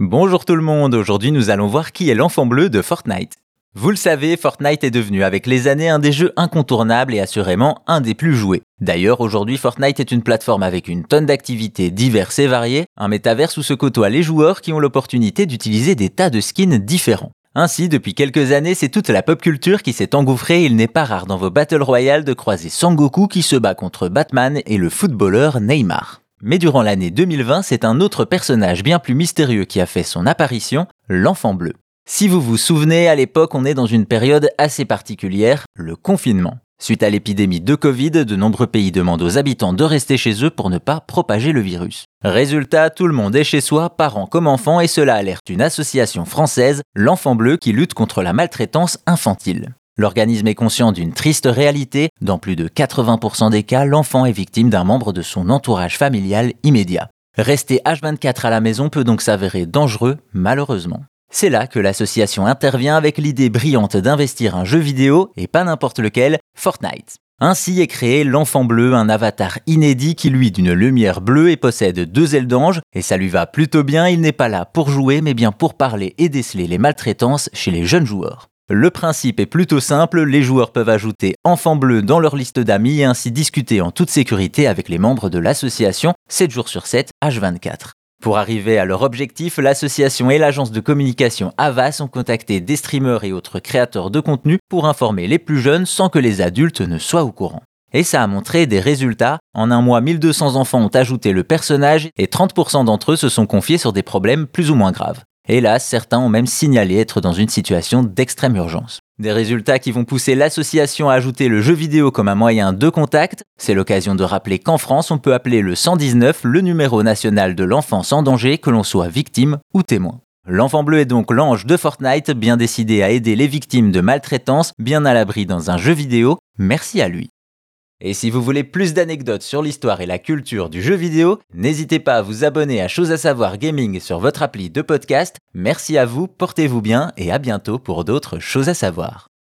Bonjour tout le monde, aujourd'hui nous allons voir qui est l'enfant bleu de Fortnite. Vous le savez, Fortnite est devenu avec les années un des jeux incontournables et assurément un des plus joués. D'ailleurs, aujourd'hui, Fortnite est une plateforme avec une tonne d'activités diverses et variées, un métaverse où se côtoient les joueurs qui ont l'opportunité d'utiliser des tas de skins différents. Ainsi, depuis quelques années, c'est toute la pop culture qui s'est engouffrée et il n'est pas rare dans vos Battle Royale de croiser Sangoku qui se bat contre Batman et le footballeur Neymar. Mais durant l'année 2020, c'est un autre personnage bien plus mystérieux qui a fait son apparition, l'enfant bleu. Si vous vous souvenez, à l'époque, on est dans une période assez particulière, le confinement. Suite à l'épidémie de Covid, de nombreux pays demandent aux habitants de rester chez eux pour ne pas propager le virus. Résultat, tout le monde est chez soi, parents comme enfants, et cela alerte une association française, l'Enfant Bleu, qui lutte contre la maltraitance infantile. L'organisme est conscient d'une triste réalité. Dans plus de 80% des cas, l'enfant est victime d'un membre de son entourage familial immédiat. Rester H24 à la maison peut donc s'avérer dangereux, malheureusement. C'est là que l'association intervient avec l'idée brillante d'investir un jeu vidéo, et pas n'importe lequel, Fortnite. Ainsi est créé l'enfant bleu, un avatar inédit qui lui d'une lumière bleue et possède deux ailes d'ange, et ça lui va plutôt bien, il n'est pas là pour jouer mais bien pour parler et déceler les maltraitances chez les jeunes joueurs. Le principe est plutôt simple, les joueurs peuvent ajouter enfant bleu dans leur liste d'amis et ainsi discuter en toute sécurité avec les membres de l'association 7 jours sur 7, H24. Pour arriver à leur objectif, l'association et l'agence de communication Avas ont contacté des streamers et autres créateurs de contenu pour informer les plus jeunes sans que les adultes ne soient au courant. Et ça a montré des résultats. En un mois, 1200 enfants ont ajouté le personnage et 30% d'entre eux se sont confiés sur des problèmes plus ou moins graves. Hélas, certains ont même signalé être dans une situation d'extrême urgence. Des résultats qui vont pousser l'association à ajouter le jeu vidéo comme un moyen de contact. C'est l'occasion de rappeler qu'en France, on peut appeler le 119 le numéro national de l'enfance en danger, que l'on soit victime ou témoin. L'enfant bleu est donc l'ange de Fortnite, bien décidé à aider les victimes de maltraitance, bien à l'abri dans un jeu vidéo. Merci à lui. Et si vous voulez plus d'anecdotes sur l'histoire et la culture du jeu vidéo, n'hésitez pas à vous abonner à Chose à savoir gaming sur votre appli de podcast. Merci à vous, portez-vous bien et à bientôt pour d'autres choses à savoir.